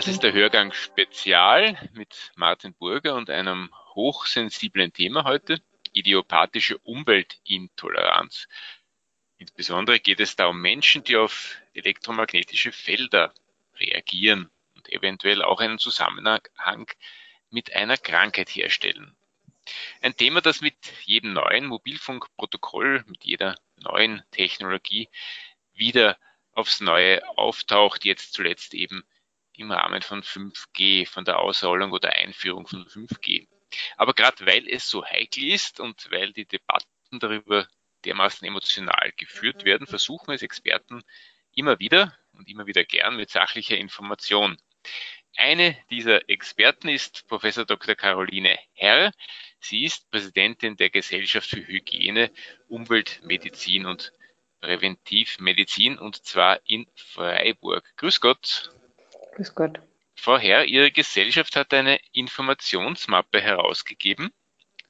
Das ist der Hörgang Spezial mit Martin Burger und einem hochsensiblen Thema heute, idiopathische Umweltintoleranz. Insbesondere geht es da um Menschen, die auf elektromagnetische Felder reagieren und eventuell auch einen Zusammenhang mit einer Krankheit herstellen. Ein Thema, das mit jedem neuen Mobilfunkprotokoll, mit jeder neuen Technologie wieder aufs Neue auftaucht, jetzt zuletzt eben im Rahmen von 5G, von der Ausrollung oder Einführung von 5G. Aber gerade weil es so heikel ist und weil die Debatten darüber dermaßen emotional geführt werden, versuchen es Experten immer wieder und immer wieder gern mit sachlicher Information. Eine dieser Experten ist Professor Dr. Caroline Herr. Sie ist Präsidentin der Gesellschaft für Hygiene, Umweltmedizin und Präventivmedizin und zwar in Freiburg. Grüß Gott. Grüß Gott. Frau Herr, Ihre Gesellschaft hat eine Informationsmappe herausgegeben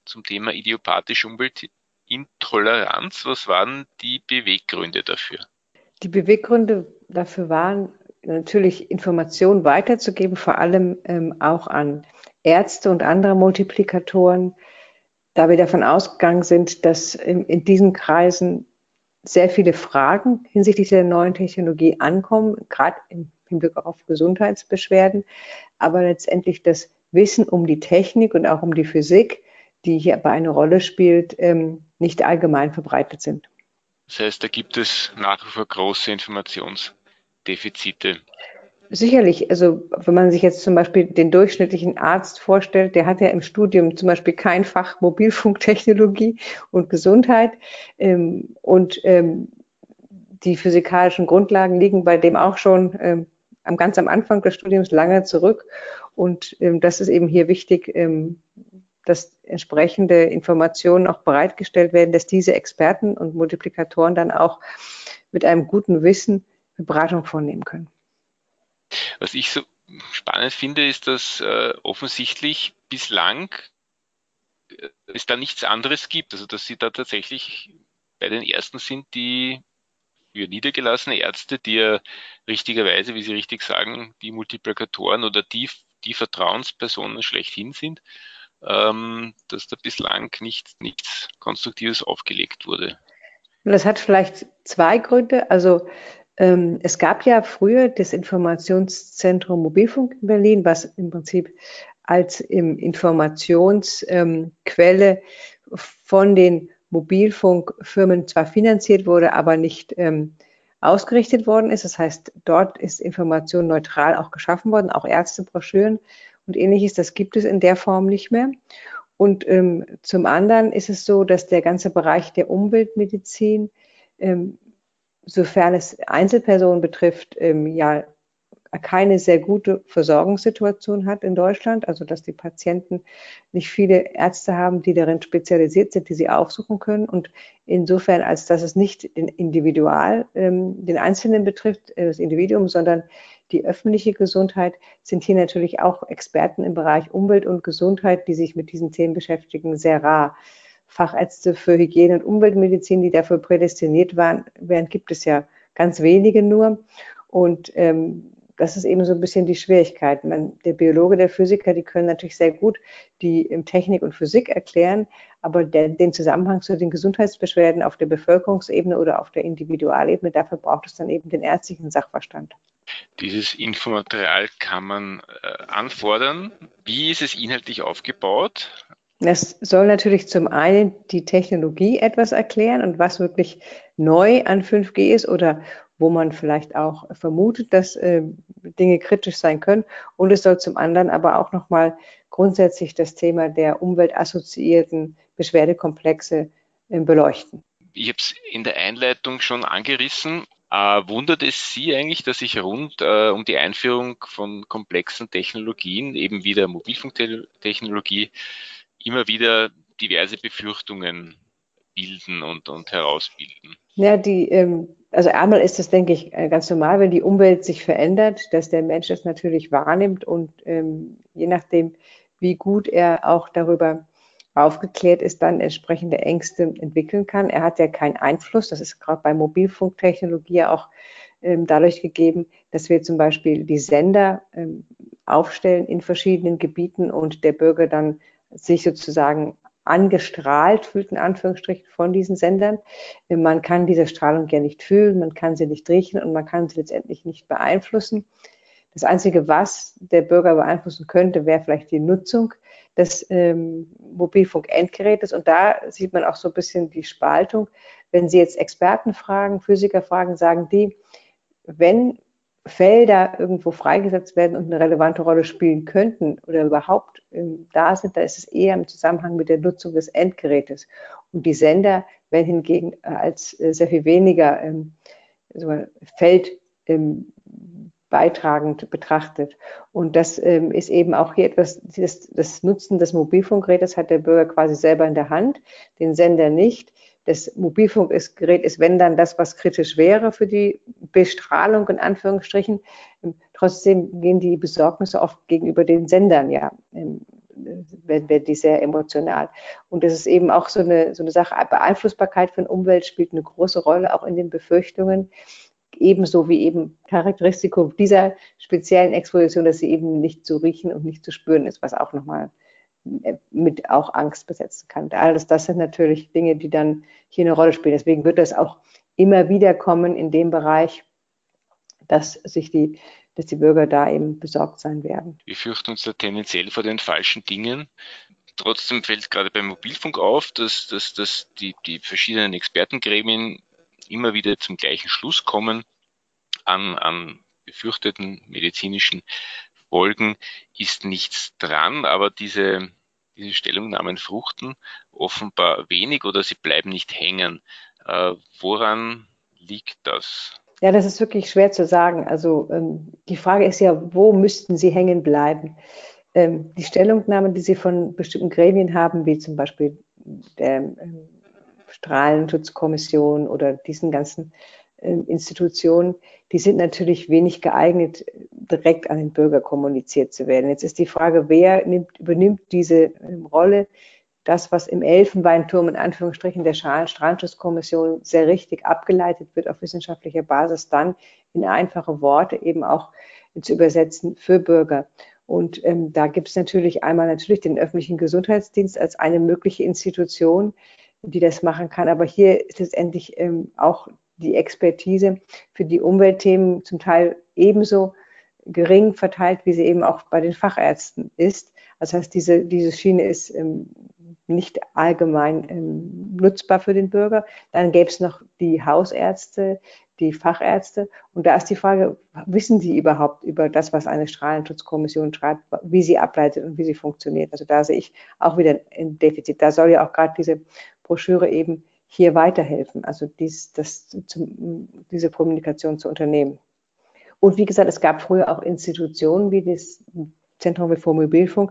zum Thema idiopathische Umweltintoleranz. Was waren die Beweggründe dafür? Die Beweggründe dafür waren natürlich Informationen weiterzugeben, vor allem ähm, auch an Ärzte und andere Multiplikatoren, da wir davon ausgegangen sind, dass in, in diesen Kreisen sehr viele Fragen hinsichtlich der neuen Technologie ankommen, gerade im Hinblick auf Gesundheitsbeschwerden, aber letztendlich das Wissen um die Technik und auch um die Physik, die hier aber eine Rolle spielt, ähm, nicht allgemein verbreitet sind. Das heißt, da gibt es nach wie vor große Informationsdefizite. Sicherlich, also wenn man sich jetzt zum Beispiel den durchschnittlichen Arzt vorstellt, der hat ja im Studium zum Beispiel kein Fach Mobilfunktechnologie und Gesundheit ähm, und ähm, die physikalischen Grundlagen liegen bei dem auch schon am ganz am Anfang des Studiums lange zurück und ähm, das ist eben hier wichtig, ähm, dass entsprechende Informationen auch bereitgestellt werden, dass diese Experten und Multiplikatoren dann auch mit einem guten Wissen Beratung vornehmen können. Was ich so spannend finde, ist, dass äh, offensichtlich bislang äh, es da nichts anderes gibt. Also dass sie da tatsächlich bei den ersten sind, die für niedergelassene Ärzte, die ja richtigerweise, wie Sie richtig sagen, die Multiplikatoren oder die, die Vertrauenspersonen schlechthin sind, ähm, dass da bislang nicht, nichts Konstruktives aufgelegt wurde. Das hat vielleicht zwei Gründe. Also ähm, es gab ja früher das Informationszentrum Mobilfunk in Berlin, was im Prinzip als Informationsquelle ähm, von den Mobilfunkfirmen zwar finanziert wurde, aber nicht ähm, ausgerichtet worden ist. Das heißt, dort ist Information neutral auch geschaffen worden, auch Ärztebroschüren und ähnliches. Das gibt es in der Form nicht mehr. Und ähm, zum anderen ist es so, dass der ganze Bereich der Umweltmedizin ähm, sofern es Einzelpersonen betrifft, ähm, ja keine sehr gute Versorgungssituation hat in Deutschland, also dass die Patienten nicht viele Ärzte haben, die darin spezialisiert sind, die sie aufsuchen können. Und insofern, als dass es nicht den Individual, ähm, den Einzelnen betrifft, äh, das Individuum, sondern die öffentliche Gesundheit, sind hier natürlich auch Experten im Bereich Umwelt und Gesundheit, die sich mit diesen Themen beschäftigen, sehr rar. Fachärzte für Hygiene und Umweltmedizin, die dafür prädestiniert waren, während gibt es ja ganz wenige nur. Und ähm, das ist eben so ein bisschen die Schwierigkeit. Man, der Biologe, der Physiker, die können natürlich sehr gut die ähm, Technik und Physik erklären, aber der, den Zusammenhang zu den Gesundheitsbeschwerden auf der Bevölkerungsebene oder auf der Individualebene, dafür braucht es dann eben den ärztlichen Sachverstand. Dieses Infomaterial kann man äh, anfordern. Wie ist es inhaltlich aufgebaut? Das soll natürlich zum einen die Technologie etwas erklären und was wirklich neu an 5G ist oder wo man vielleicht auch vermutet, dass äh, Dinge kritisch sein können. Und es soll zum anderen aber auch nochmal grundsätzlich das Thema der umweltassoziierten Beschwerdekomplexe äh, beleuchten. Ich habe es in der Einleitung schon angerissen. Äh, wundert es Sie eigentlich, dass sich rund äh, um die Einführung von komplexen Technologien, eben wie der Mobilfunktechnologie, immer wieder diverse Befürchtungen bilden und, und herausbilden. Ja, die, ähm, also einmal ist es, denke ich, äh, ganz normal, wenn die Umwelt sich verändert, dass der Mensch das natürlich wahrnimmt und ähm, je nachdem, wie gut er auch darüber aufgeklärt ist, dann entsprechende Ängste entwickeln kann. Er hat ja keinen Einfluss, das ist gerade bei Mobilfunktechnologie auch ähm, dadurch gegeben, dass wir zum Beispiel die Sender ähm, aufstellen in verschiedenen Gebieten und der Bürger dann sich sozusagen angestrahlt fühlt, in Anführungsstrichen, von diesen Sendern. Man kann diese Strahlung ja nicht fühlen, man kann sie nicht riechen und man kann sie letztendlich nicht beeinflussen. Das Einzige, was der Bürger beeinflussen könnte, wäre vielleicht die Nutzung des ähm, Mobilfunkendgerätes. Und da sieht man auch so ein bisschen die Spaltung. Wenn Sie jetzt Experten fragen, Physiker fragen, sagen die, wenn Felder irgendwo freigesetzt werden und eine relevante Rolle spielen könnten oder überhaupt ähm, da sind, da ist es eher im Zusammenhang mit der Nutzung des Endgerätes. Und die Sender werden hingegen äh, als äh, sehr viel weniger ähm, so Feld ähm, beitragend betrachtet. Und das ähm, ist eben auch hier etwas, das, das Nutzen des Mobilfunkgerätes hat der Bürger quasi selber in der Hand, den Sender nicht. Das Mobilfunkgerät ist, wenn dann das, was kritisch wäre für die Bestrahlung in Anführungsstrichen. Ähm, trotzdem gehen die Besorgnisse oft gegenüber den Sendern, ja, ähm, werden die sehr emotional. Und das ist eben auch so eine, so eine Sache, Beeinflussbarkeit von Umwelt spielt eine große Rolle, auch in den Befürchtungen ebenso wie eben Charakteristikum dieser speziellen Exposition, dass sie eben nicht zu riechen und nicht zu spüren ist, was auch nochmal mit auch Angst besetzen kann. Alles das sind natürlich Dinge, die dann hier eine Rolle spielen. Deswegen wird das auch immer wieder kommen in dem Bereich, dass sich die, dass die Bürger da eben besorgt sein werden. Wir fürchten uns da tendenziell vor den falschen Dingen. Trotzdem fällt gerade beim Mobilfunk auf, dass, dass, dass die, die verschiedenen Expertengremien immer wieder zum gleichen Schluss kommen an, an befürchteten medizinischen Folgen ist nichts dran, aber diese, diese Stellungnahmen fruchten offenbar wenig oder sie bleiben nicht hängen. Äh, woran liegt das? Ja, das ist wirklich schwer zu sagen. Also ähm, die Frage ist ja, wo müssten sie hängen bleiben? Ähm, die Stellungnahmen, die sie von bestimmten Gremien haben, wie zum Beispiel der ähm, Strahlenschutzkommission oder diesen ganzen Institutionen, die sind natürlich wenig geeignet, direkt an den Bürger kommuniziert zu werden. Jetzt ist die Frage, wer nimmt, übernimmt diese äh, Rolle? Das, was im Elfenbeinturm in Anführungsstrichen der Strahlenschutzkommission sehr richtig abgeleitet wird auf wissenschaftlicher Basis, dann in einfache Worte eben auch zu übersetzen für Bürger. Und ähm, da gibt es natürlich einmal natürlich den öffentlichen Gesundheitsdienst als eine mögliche Institution, die das machen kann. Aber hier ist letztendlich ähm, auch die Expertise für die Umweltthemen zum Teil ebenso gering verteilt, wie sie eben auch bei den Fachärzten ist. Das heißt, diese, diese Schiene ist ähm, nicht allgemein ähm, nutzbar für den Bürger. Dann gäbe es noch die Hausärzte, die Fachärzte. Und da ist die Frage, wissen Sie überhaupt über das, was eine Strahlenschutzkommission schreibt, wie sie ableitet und wie sie funktioniert? Also da sehe ich auch wieder ein Defizit. Da soll ja auch gerade diese Broschüre eben hier weiterhelfen, also dies, das, zum, diese Kommunikation zu unternehmen. Und wie gesagt, es gab früher auch Institutionen wie das Zentrum für Mobilfunk,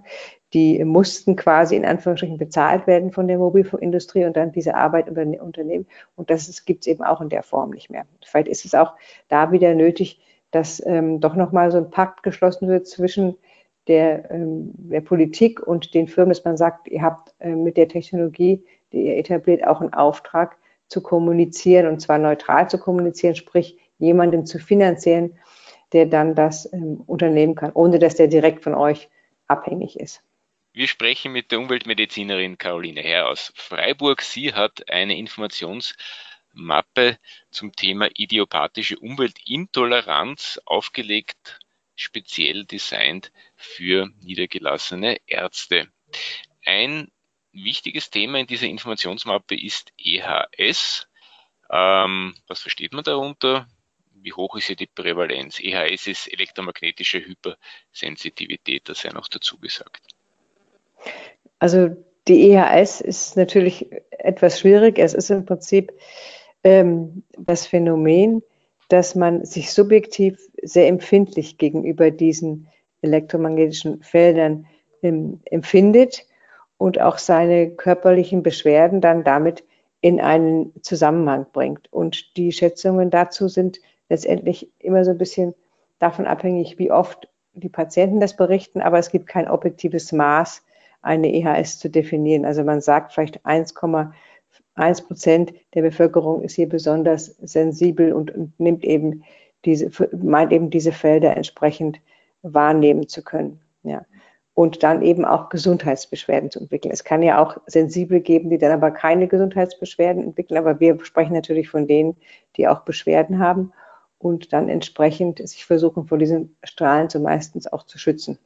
die mussten quasi in Anführungsstrichen bezahlt werden von der Mobilfunkindustrie und dann diese Arbeit unternehmen. Und das gibt es eben auch in der Form nicht mehr. Vielleicht ist es auch da wieder nötig, dass ähm, doch nochmal so ein Pakt geschlossen wird zwischen der, ähm, der Politik und den Firmen, dass man sagt, ihr habt äh, mit der Technologie die etabliert, auch einen Auftrag zu kommunizieren und zwar neutral zu kommunizieren, sprich jemanden zu finanzieren, der dann das ähm, unternehmen kann, ohne dass der direkt von euch abhängig ist. Wir sprechen mit der Umweltmedizinerin Caroline Herr aus Freiburg. Sie hat eine Informationsmappe zum Thema idiopathische Umweltintoleranz aufgelegt, speziell designt für niedergelassene Ärzte. Ein wichtiges Thema in dieser Informationsmappe ist EHS. Ähm, was versteht man darunter? Wie hoch ist hier die Prävalenz? EHS ist elektromagnetische Hypersensitivität, das sei noch dazu gesagt. Also die EHS ist natürlich etwas schwierig. Es ist im Prinzip ähm, das Phänomen, dass man sich subjektiv sehr empfindlich gegenüber diesen elektromagnetischen Feldern ähm, empfindet und auch seine körperlichen Beschwerden dann damit in einen Zusammenhang bringt. Und die Schätzungen dazu sind letztendlich immer so ein bisschen davon abhängig, wie oft die Patienten das berichten, aber es gibt kein objektives Maß, eine EHS zu definieren. Also man sagt vielleicht 1,1 Prozent der Bevölkerung ist hier besonders sensibel und, nimmt eben diese, meint eben diese Felder entsprechend wahrnehmen zu können. Ja. Und dann eben auch Gesundheitsbeschwerden zu entwickeln. Es kann ja auch Sensible geben, die dann aber keine Gesundheitsbeschwerden entwickeln, aber wir sprechen natürlich von denen, die auch Beschwerden haben und dann entsprechend sich versuchen, vor diesen Strahlen zumeistens auch zu schützen.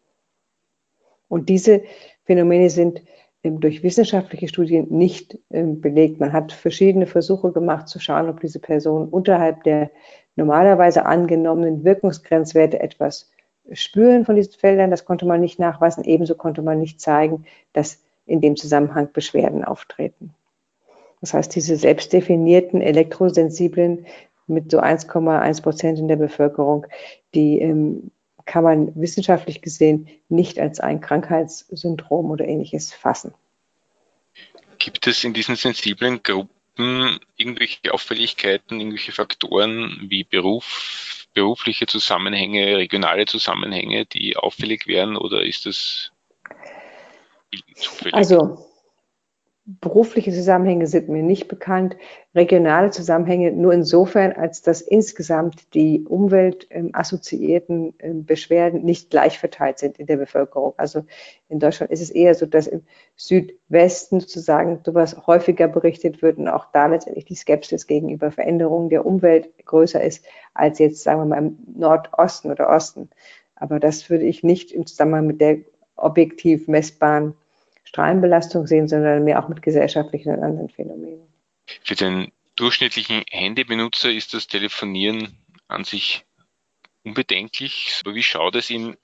Und diese Phänomene sind ähm, durch wissenschaftliche Studien nicht ähm, belegt. Man hat verschiedene Versuche gemacht, zu schauen, ob diese Personen unterhalb der normalerweise angenommenen Wirkungsgrenzwerte etwas spüren von diesen Feldern. Das konnte man nicht nachweisen. Ebenso konnte man nicht zeigen, dass in dem Zusammenhang Beschwerden auftreten. Das heißt, diese selbstdefinierten elektrosensiblen mit so 1,1 Prozent in der Bevölkerung, die ähm, kann man wissenschaftlich gesehen nicht als ein Krankheitssyndrom oder ähnliches fassen. Gibt es in diesen sensiblen Gruppen irgendwelche Auffälligkeiten, irgendwelche Faktoren wie Beruf, berufliche Zusammenhänge, regionale Zusammenhänge, die auffällig wären oder ist das zufällig? Also berufliche Zusammenhänge sind mir nicht bekannt, regionale Zusammenhänge nur insofern, als dass insgesamt die umweltassoziierten ähm, Beschwerden nicht gleich verteilt sind in der Bevölkerung. Also in Deutschland ist es eher so, dass im Südwesten sozusagen sowas häufiger berichtet wird und auch da letztendlich die Skepsis gegenüber Veränderungen der Umwelt größer ist als jetzt, sagen wir mal, im Nordosten oder Osten. Aber das würde ich nicht im Zusammenhang mit der objektiv messbaren Strahlenbelastung sehen, sondern mehr auch mit gesellschaftlichen und anderen Phänomenen. Für den durchschnittlichen Handybenutzer ist das Telefonieren an sich unbedenklich. Aber wie schaut es in,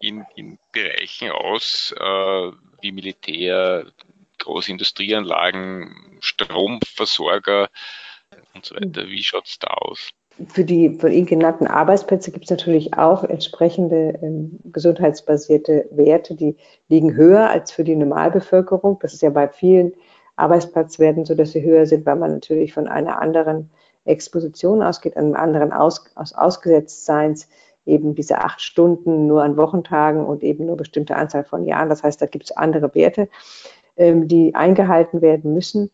in, in Bereichen aus, äh, wie Militär, große Industrieanlagen, Stromversorger und so weiter? Wie schaut es da aus? Für die von Ihnen genannten Arbeitsplätze gibt es natürlich auch entsprechende ähm, gesundheitsbasierte Werte, die liegen höher als für die Normalbevölkerung. Das ist ja bei vielen Arbeitsplatzwerten so, dass sie höher sind, weil man natürlich von einer anderen Exposition ausgeht, einem anderen Aus, aus Ausgesetztseins, eben diese acht Stunden nur an Wochentagen und eben nur bestimmte Anzahl von Jahren. Das heißt, da gibt es andere Werte, ähm, die eingehalten werden müssen.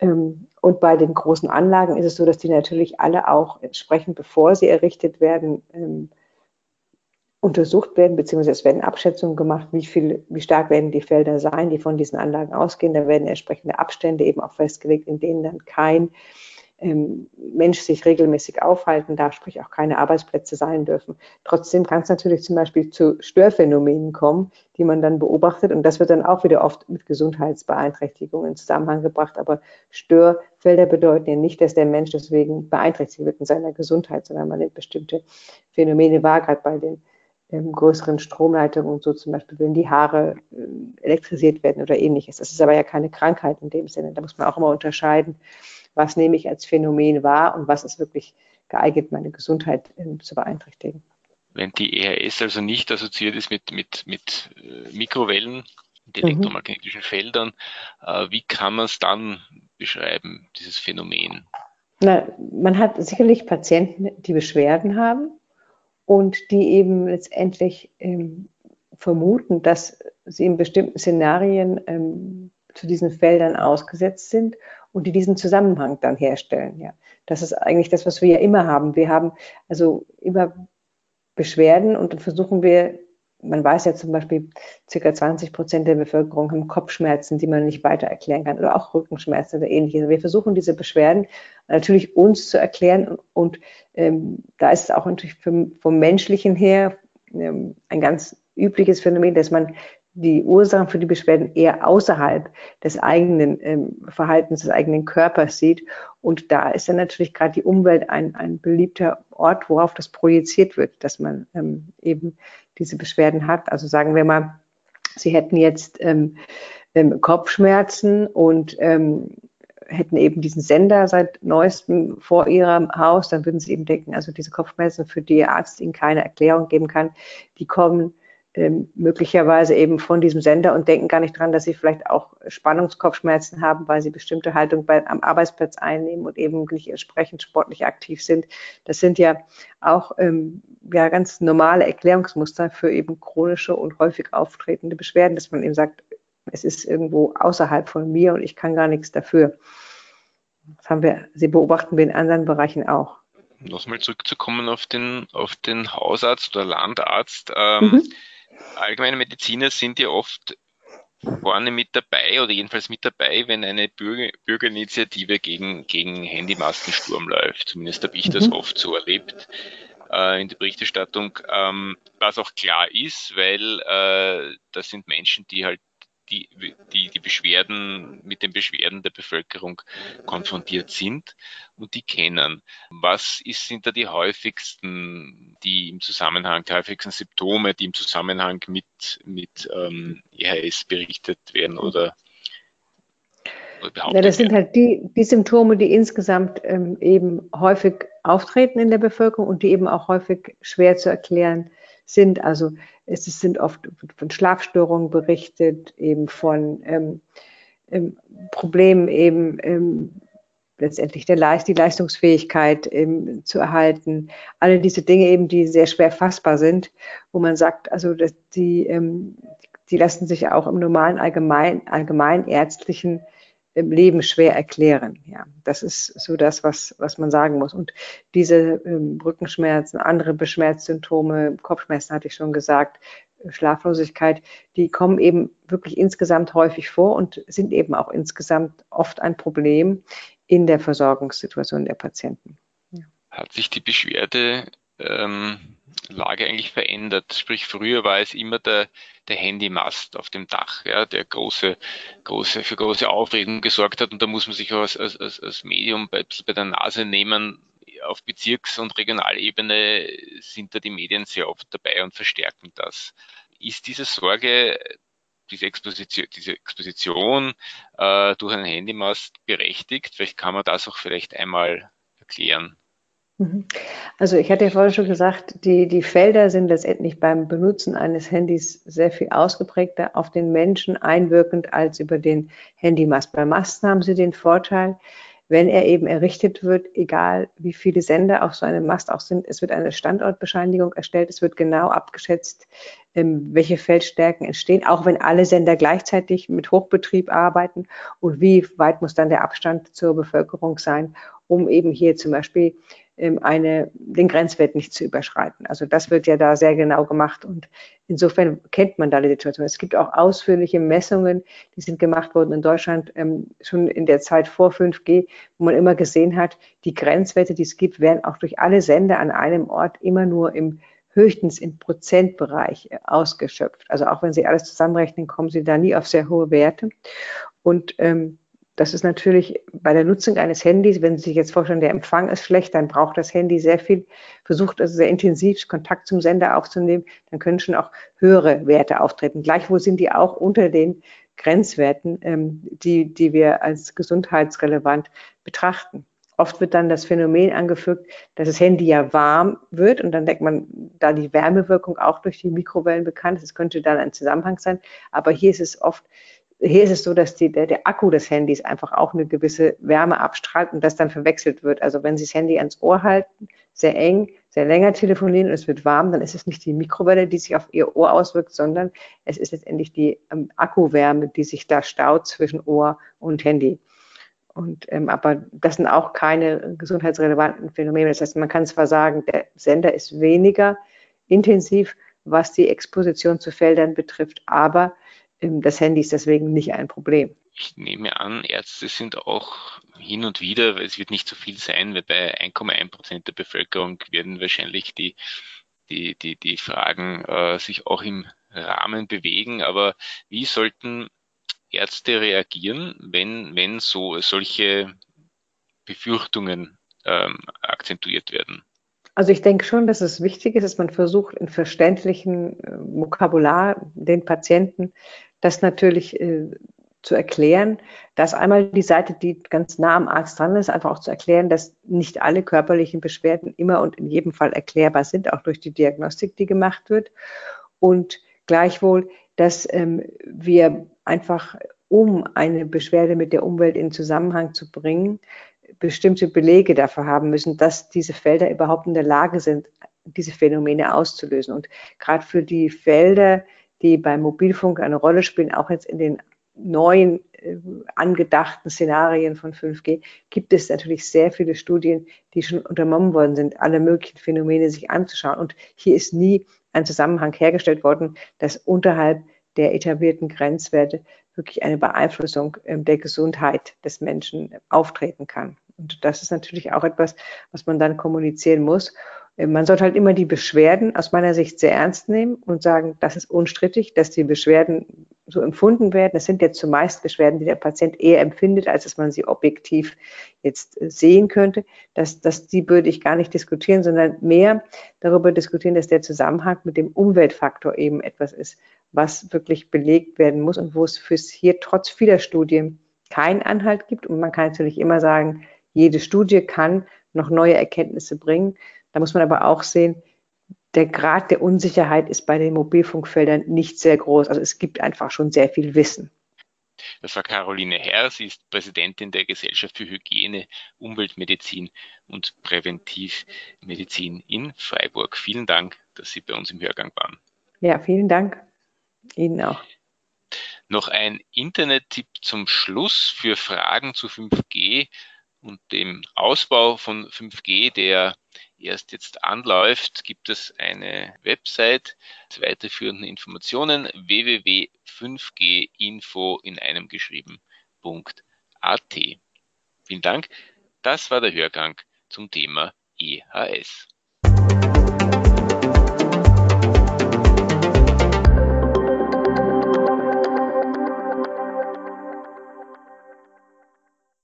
Ähm, und bei den großen Anlagen ist es so, dass die natürlich alle auch entsprechend, bevor sie errichtet werden, ähm, untersucht werden, beziehungsweise es werden Abschätzungen gemacht, wie viel, wie stark werden die Felder sein, die von diesen Anlagen ausgehen. Da werden entsprechende Abstände eben auch festgelegt, in denen dann kein Mensch sich regelmäßig aufhalten darf, sprich auch keine Arbeitsplätze sein dürfen. Trotzdem kann es natürlich zum Beispiel zu Störphänomenen kommen, die man dann beobachtet und das wird dann auch wieder oft mit Gesundheitsbeeinträchtigungen in Zusammenhang gebracht. Aber Störfelder bedeuten ja nicht, dass der Mensch deswegen beeinträchtigt wird in seiner Gesundheit, sondern man nimmt bestimmte Phänomene wahr, gerade bei den ähm, größeren Stromleitungen und so zum Beispiel, wenn die Haare äh, elektrisiert werden oder ähnliches. Das ist aber ja keine Krankheit in dem Sinne. Da muss man auch immer unterscheiden was nehme ich als Phänomen wahr und was ist wirklich geeignet, meine Gesundheit äh, zu beeinträchtigen. Wenn die EHS also nicht assoziiert ist mit, mit, mit äh, Mikrowellen, mit mhm. elektromagnetischen mhm. Feldern, äh, wie kann man es dann beschreiben, dieses Phänomen? Na, man hat sicherlich Patienten, die Beschwerden haben und die eben letztendlich ähm, vermuten, dass sie in bestimmten Szenarien ähm, zu diesen Feldern ausgesetzt sind und die diesen Zusammenhang dann herstellen. Ja, das ist eigentlich das, was wir ja immer haben. Wir haben also immer Beschwerden und dann versuchen wir, man weiß ja zum Beispiel, circa 20 Prozent der Bevölkerung haben Kopfschmerzen, die man nicht weiter erklären kann oder auch Rückenschmerzen oder ähnliches. Wir versuchen diese Beschwerden natürlich uns zu erklären und, und ähm, da ist es auch natürlich vom, vom menschlichen her ähm, ein ganz übliches Phänomen, dass man die Ursachen für die Beschwerden eher außerhalb des eigenen ähm, Verhaltens, des eigenen Körpers sieht. Und da ist dann natürlich gerade die Umwelt ein, ein beliebter Ort, worauf das projiziert wird, dass man ähm, eben diese Beschwerden hat. Also sagen wir mal, Sie hätten jetzt ähm, ähm, Kopfschmerzen und ähm, hätten eben diesen Sender seit neuestem vor ihrem Haus, dann würden sie eben denken, also diese Kopfschmerzen, für die ihr Arzt ihnen keine Erklärung geben kann, die kommen ähm, möglicherweise eben von diesem Sender und denken gar nicht dran, dass sie vielleicht auch Spannungskopfschmerzen haben, weil sie bestimmte Haltung bei, am Arbeitsplatz einnehmen und eben nicht entsprechend sportlich aktiv sind. Das sind ja auch ähm, ja, ganz normale Erklärungsmuster für eben chronische und häufig auftretende Beschwerden, dass man eben sagt, es ist irgendwo außerhalb von mir und ich kann gar nichts dafür. Das haben wir, sie beobachten wir in anderen Bereichen auch. Nochmal zurückzukommen auf den, auf den Hausarzt oder Landarzt. Ähm, mhm. Allgemeine Mediziner sind ja oft vorne mit dabei oder jedenfalls mit dabei, wenn eine Bürger, Bürgerinitiative gegen, gegen Handymastensturm läuft. Zumindest habe ich mhm. das oft so erlebt äh, in der Berichterstattung, ähm, was auch klar ist, weil äh, das sind Menschen, die halt die, die, die Beschwerden mit den Beschwerden der Bevölkerung konfrontiert sind und die kennen. Was ist, sind da die häufigsten, die im Zusammenhang, die häufigsten Symptome, die im Zusammenhang mit, mit ähm, EHS berichtet werden oder ja, das sind halt die, die Symptome, die insgesamt ähm, eben häufig auftreten in der Bevölkerung und die eben auch häufig schwer zu erklären sind. Also es sind oft von Schlafstörungen berichtet, eben von ähm, ähm, Problemen eben ähm, letztendlich der Leist, die Leistungsfähigkeit eben zu erhalten. Alle diese Dinge eben, die sehr schwer fassbar sind, wo man sagt, also dass die, ähm, die lassen sich auch im normalen allgemein, allgemeinärztlichen im Leben schwer erklären. Ja, das ist so das, was, was man sagen muss. Und diese ähm, Rückenschmerzen, andere Beschmerzsymptome, Kopfschmerzen hatte ich schon gesagt, Schlaflosigkeit, die kommen eben wirklich insgesamt häufig vor und sind eben auch insgesamt oft ein Problem in der Versorgungssituation der Patienten. Ja. Hat sich die Beschwerde ähm, Lage eigentlich verändert. Sprich, früher war es immer der, der Handymast auf dem Dach, ja, der große, große, für große Aufregung gesorgt hat. Und da muss man sich auch als, als, als Medium bei, bei der Nase nehmen. Auf Bezirks- und Regionalebene sind da die Medien sehr oft dabei und verstärken das. Ist diese Sorge diese Exposition, diese Exposition äh, durch einen Handymast berechtigt? Vielleicht kann man das auch vielleicht einmal erklären. Mhm. Also ich hatte ja vorhin schon gesagt, die, die Felder sind letztendlich beim Benutzen eines Handys sehr viel ausgeprägter auf den Menschen einwirkend als über den Handymast. Bei Masten haben sie den Vorteil, wenn er eben errichtet wird, egal wie viele Sender auf so einem Mast auch sind, es wird eine Standortbescheinigung erstellt, es wird genau abgeschätzt, ähm, welche Feldstärken entstehen, auch wenn alle Sender gleichzeitig mit Hochbetrieb arbeiten und wie weit muss dann der Abstand zur Bevölkerung sein, um eben hier zum Beispiel eine, den Grenzwert nicht zu überschreiten. Also das wird ja da sehr genau gemacht und insofern kennt man da die Situation. Es gibt auch ausführliche Messungen, die sind gemacht worden in Deutschland ähm, schon in der Zeit vor 5G, wo man immer gesehen hat, die Grenzwerte, die es gibt, werden auch durch alle Sender an einem Ort immer nur im höchstens im Prozentbereich äh, ausgeschöpft. Also auch wenn Sie alles zusammenrechnen, kommen Sie da nie auf sehr hohe Werte. Und ähm, das ist natürlich bei der Nutzung eines Handys, wenn Sie sich jetzt vorstellen, der Empfang ist schlecht, dann braucht das Handy sehr viel, versucht also sehr intensiv Kontakt zum Sender aufzunehmen, dann können schon auch höhere Werte auftreten. Gleichwohl sind die auch unter den Grenzwerten, ähm, die, die wir als gesundheitsrelevant betrachten. Oft wird dann das Phänomen angefügt, dass das Handy ja warm wird und dann denkt man, da die Wärmewirkung auch durch die Mikrowellen bekannt ist, könnte dann ein Zusammenhang sein. Aber hier ist es oft hier ist es so, dass die, der, der Akku des Handys einfach auch eine gewisse Wärme abstrahlt und das dann verwechselt wird. Also wenn Sie das Handy ans Ohr halten, sehr eng, sehr länger telefonieren und es wird warm, dann ist es nicht die Mikrowelle, die sich auf Ihr Ohr auswirkt, sondern es ist letztendlich die ähm, Akkuwärme, die sich da staut zwischen Ohr und Handy. Und, ähm, aber das sind auch keine gesundheitsrelevanten Phänomene. Das heißt, man kann zwar sagen, der Sender ist weniger intensiv, was die Exposition zu Feldern betrifft, aber das Handy ist deswegen nicht ein Problem. Ich nehme an, Ärzte sind auch hin und wieder, es wird nicht so viel sein, weil bei 1,1 Prozent der Bevölkerung werden wahrscheinlich die, die, die, die Fragen äh, sich auch im Rahmen bewegen. Aber wie sollten Ärzte reagieren, wenn, wenn so solche Befürchtungen ähm, akzentuiert werden? Also ich denke schon, dass es wichtig ist, dass man versucht, in verständlichen äh, Vokabular den Patienten das natürlich äh, zu erklären, dass einmal die Seite, die ganz nah am Arzt dran ist, einfach auch zu erklären, dass nicht alle körperlichen Beschwerden immer und in jedem Fall erklärbar sind, auch durch die Diagnostik, die gemacht wird. Und gleichwohl, dass ähm, wir einfach, um eine Beschwerde mit der Umwelt in Zusammenhang zu bringen, bestimmte Belege dafür haben müssen, dass diese Felder überhaupt in der Lage sind, diese Phänomene auszulösen. Und gerade für die Felder, die beim Mobilfunk eine Rolle spielen, auch jetzt in den neuen äh, angedachten Szenarien von 5G gibt es natürlich sehr viele Studien, die schon unternommen worden sind, alle möglichen Phänomene sich anzuschauen. Und hier ist nie ein Zusammenhang hergestellt worden, dass unterhalb der etablierten Grenzwerte wirklich eine Beeinflussung ähm, der Gesundheit des Menschen auftreten kann. Und das ist natürlich auch etwas, was man dann kommunizieren muss. Man sollte halt immer die Beschwerden aus meiner Sicht sehr ernst nehmen und sagen, das ist unstrittig, dass die Beschwerden so empfunden werden. Das sind jetzt zumeist Beschwerden, die der Patient eher empfindet, als dass man sie objektiv jetzt sehen könnte. Das, das, die würde ich gar nicht diskutieren, sondern mehr darüber diskutieren, dass der Zusammenhang mit dem Umweltfaktor eben etwas ist, was wirklich belegt werden muss und wo es fürs hier trotz vieler Studien keinen Anhalt gibt. Und man kann natürlich immer sagen, jede Studie kann noch neue Erkenntnisse bringen. Da muss man aber auch sehen, der Grad der Unsicherheit ist bei den Mobilfunkfeldern nicht sehr groß. Also es gibt einfach schon sehr viel Wissen. Das war Caroline Herr. Sie ist Präsidentin der Gesellschaft für Hygiene, Umweltmedizin und Präventivmedizin in Freiburg. Vielen Dank, dass Sie bei uns im Hörgang waren. Ja, vielen Dank. Ihnen auch. Noch ein Internet-Tipp zum Schluss für Fragen zu 5G und dem Ausbau von 5G, der erst jetzt anläuft, gibt es eine Website mit weiterführenden Informationen www.5ginfo in einem geschrieben.at. Vielen Dank. Das war der Hörgang zum Thema EHS.